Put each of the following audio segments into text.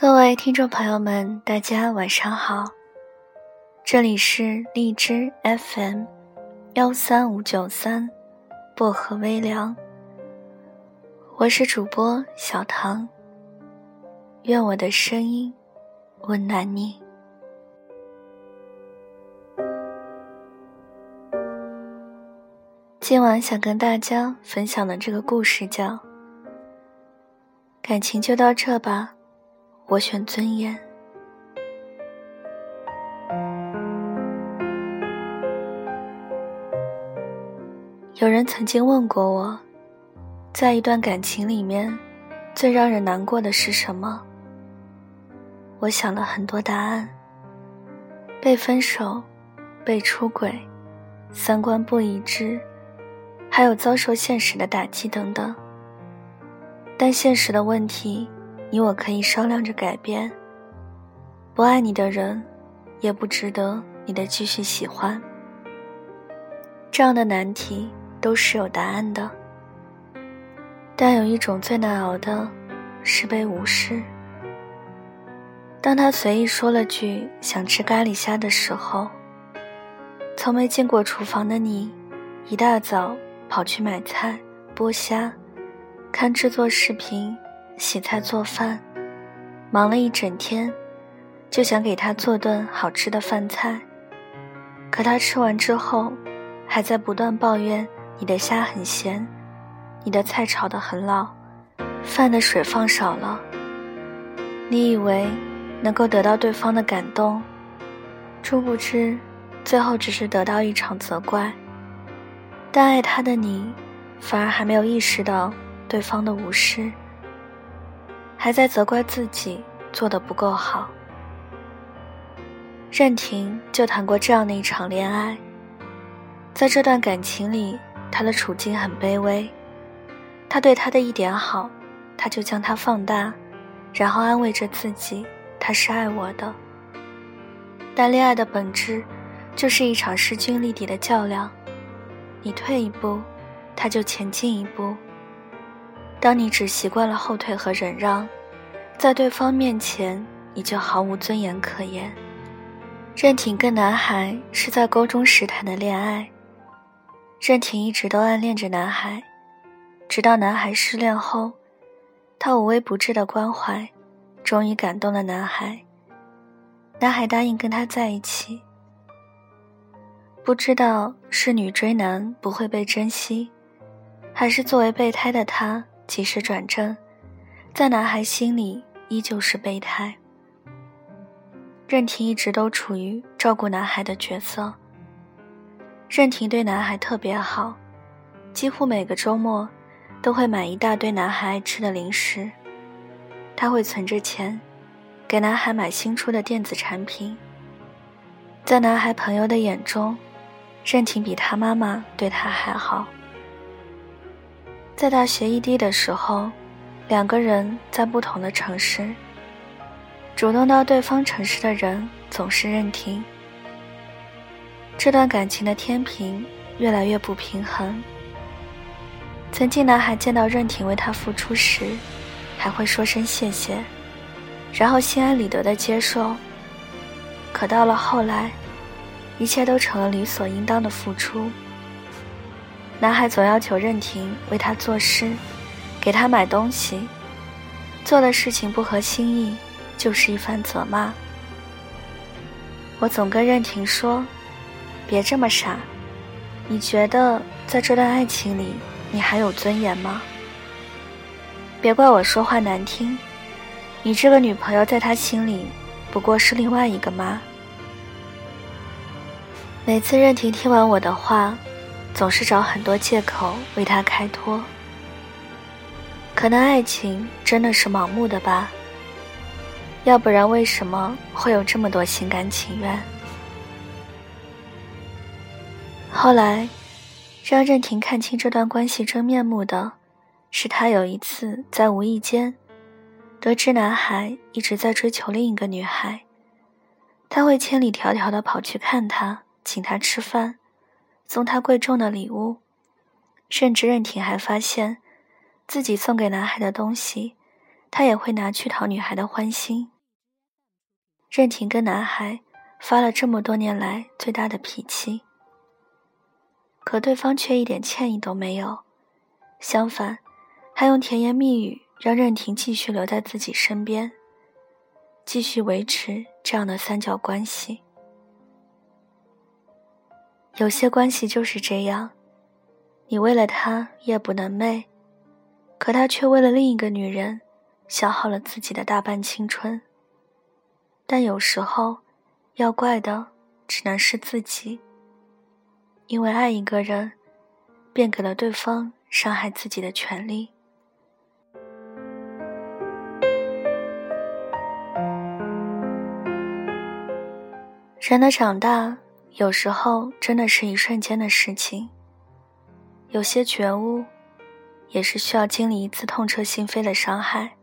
各位听众朋友们，大家晚上好，这里是荔枝 FM 幺三五九三薄荷微凉，我是主播小唐，愿我的声音温暖你。今晚想跟大家分享的这个故事叫《感情就到这吧》。我选尊严。有人曾经问过我，在一段感情里面，最让人难过的是什么？我想了很多答案：被分手、被出轨、三观不一致，还有遭受现实的打击等等。但现实的问题。你我可以商量着改变。不爱你的人，也不值得你的继续喜欢。这样的难题都是有答案的，但有一种最难熬的，是被无视。当他随意说了句想吃咖喱虾的时候，从没进过厨房的你，一大早跑去买菜、剥虾、看制作视频。洗菜做饭，忙了一整天，就想给他做顿好吃的饭菜。可他吃完之后，还在不断抱怨你的虾很咸，你的菜炒得很老，饭的水放少了。你以为能够得到对方的感动，殊不知，最后只是得到一场责怪。但爱他的你，反而还没有意识到对方的无视。还在责怪自己做的不够好。任婷就谈过这样的一场恋爱，在这段感情里，她的处境很卑微，他对她的一点好，她就将它放大，然后安慰着自己，他是爱我的。但恋爱的本质，就是一场势均力敌的较量，你退一步，他就前进一步。当你只习惯了后退和忍让，在对方面前，你就毫无尊严可言。任婷跟男孩是在高中时谈的恋爱，任婷一直都暗恋着男孩，直到男孩失恋后，她无微不至的关怀，终于感动了男孩。男孩答应跟她在一起。不知道是女追男不会被珍惜，还是作为备胎的他。及时转正，在男孩心里依旧是备胎。任婷一直都处于照顾男孩的角色。任婷对男孩特别好，几乎每个周末都会买一大堆男孩爱吃的零食。他会存着钱，给男孩买新出的电子产品。在男孩朋友的眼中，任婷比他妈妈对他还好。在大学异地的时候，两个人在不同的城市。主动到对方城市的人总是任婷。这段感情的天平越来越不平衡。曾经男孩见到任婷为他付出时，还会说声谢谢，然后心安理得的接受。可到了后来，一切都成了理所应当的付出。男孩总要求任婷为他做事，给他买东西，做的事情不合心意，就是一番责骂。我总跟任婷说：“别这么傻，你觉得在这段爱情里，你还有尊严吗？”别怪我说话难听，你这个女朋友在他心里不过是另外一个妈。每次任婷听完我的话。总是找很多借口为他开脱，可能爱情真的是盲目的吧？要不然为什么会有这么多心甘情愿？后来，让任婷看清这段关系真面目的，是他有一次在无意间得知男孩一直在追求另一个女孩，他会千里迢迢的跑去看他，请他吃饭。送他贵重的礼物，甚至任婷还发现，自己送给男孩的东西，他也会拿去讨女孩的欢心。任婷跟男孩发了这么多年来最大的脾气，可对方却一点歉意都没有，相反，还用甜言蜜语让任婷继续留在自己身边，继续维持这样的三角关系。有些关系就是这样，你为了他夜不能寐，可他却为了另一个女人消耗了自己的大半青春。但有时候，要怪的只能是自己，因为爱一个人，便给了对方伤害自己的权利。人的长大，有时候真的是一瞬间的事情。有些觉悟，也是需要经历一次痛彻心扉的伤害。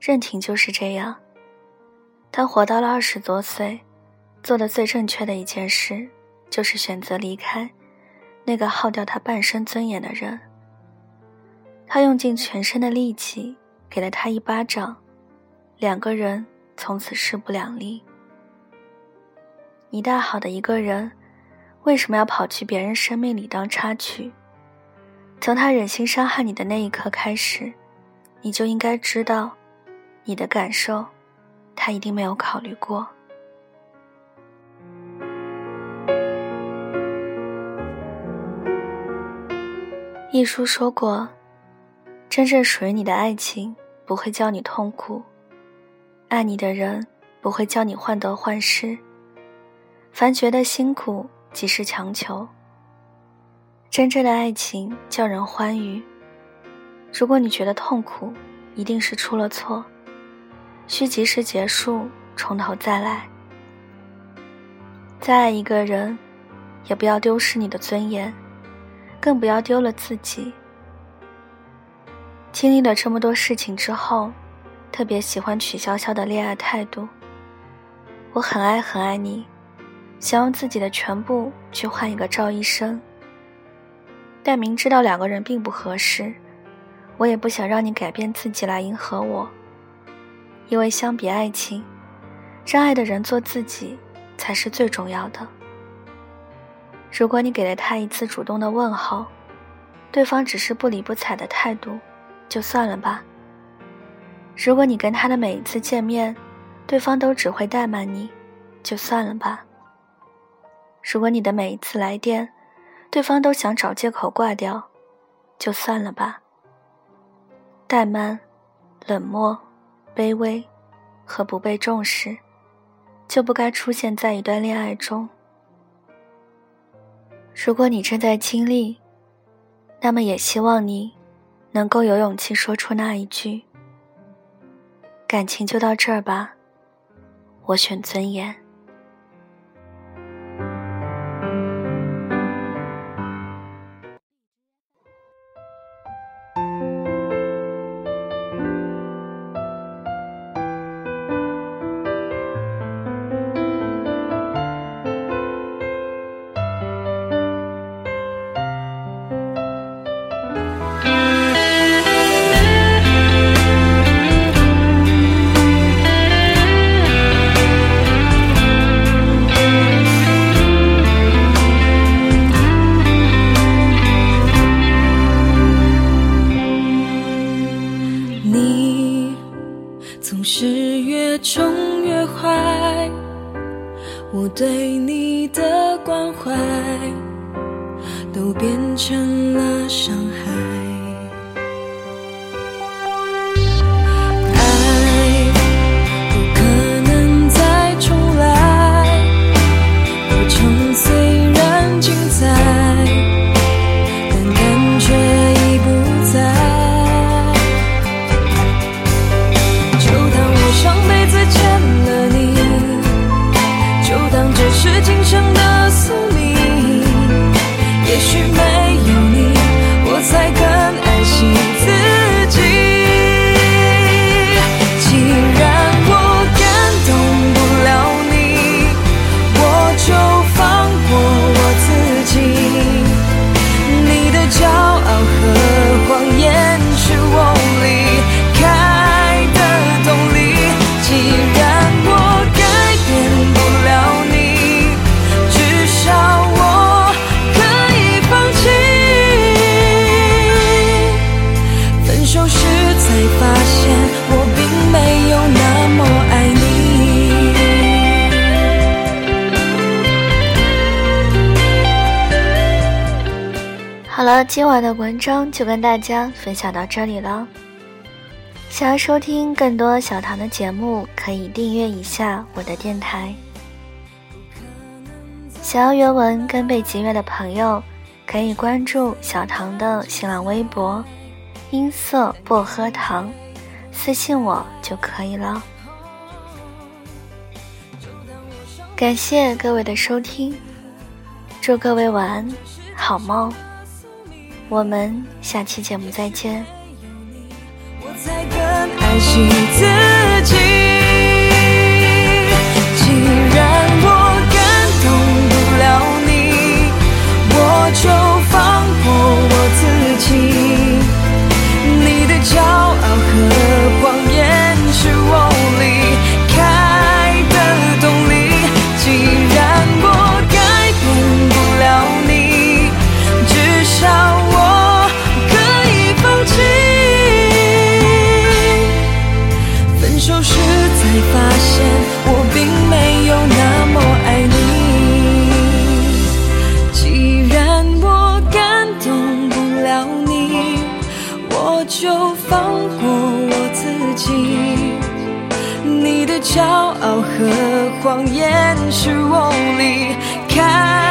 任婷就是这样。他活到了二十多岁，做的最正确的一件事，就是选择离开那个耗掉他半生尊严的人。他用尽全身的力气给了他一巴掌，两个人从此势不两立。你大好的一个人，为什么要跑去别人生命里当插曲？从他忍心伤害你的那一刻开始，你就应该知道，你的感受。他一定没有考虑过。一书说过，真正属于你的爱情不会叫你痛苦，爱你的人不会叫你患得患失。凡觉得辛苦，即是强求。真正的爱情叫人欢愉。如果你觉得痛苦，一定是出了错。需及时结束，从头再来。再爱一个人，也不要丢失你的尊严，更不要丢了自己。经历了这么多事情之后，特别喜欢曲筱绡的恋爱态度。我很爱很爱你，想用自己的全部去换一个赵医生。但明知道两个人并不合适，我也不想让你改变自己来迎合我。因为相比爱情，让爱的人做自己才是最重要的。如果你给了他一次主动的问候，对方只是不理不睬的态度，就算了吧。如果你跟他的每一次见面，对方都只会怠慢你，就算了吧。如果你的每一次来电，对方都想找借口挂掉，就算了吧。怠慢，冷漠。卑微和不被重视，就不该出现在一段恋爱中。如果你正在经历，那么也希望你能够有勇气说出那一句：“感情就到这儿吧，我选尊严。”总是越宠越坏我对你的关怀都变成了伤害。今晚的文章就跟大家分享到这里了。想要收听更多小唐的节目，可以订阅一下我的电台。想要原文跟背景乐的朋友，可以关注小唐的新浪微博“音色薄荷糖”，私信我就可以了。感谢各位的收听，祝各位晚安，好梦。我们下期节目再见。骄傲和谎言是我离开。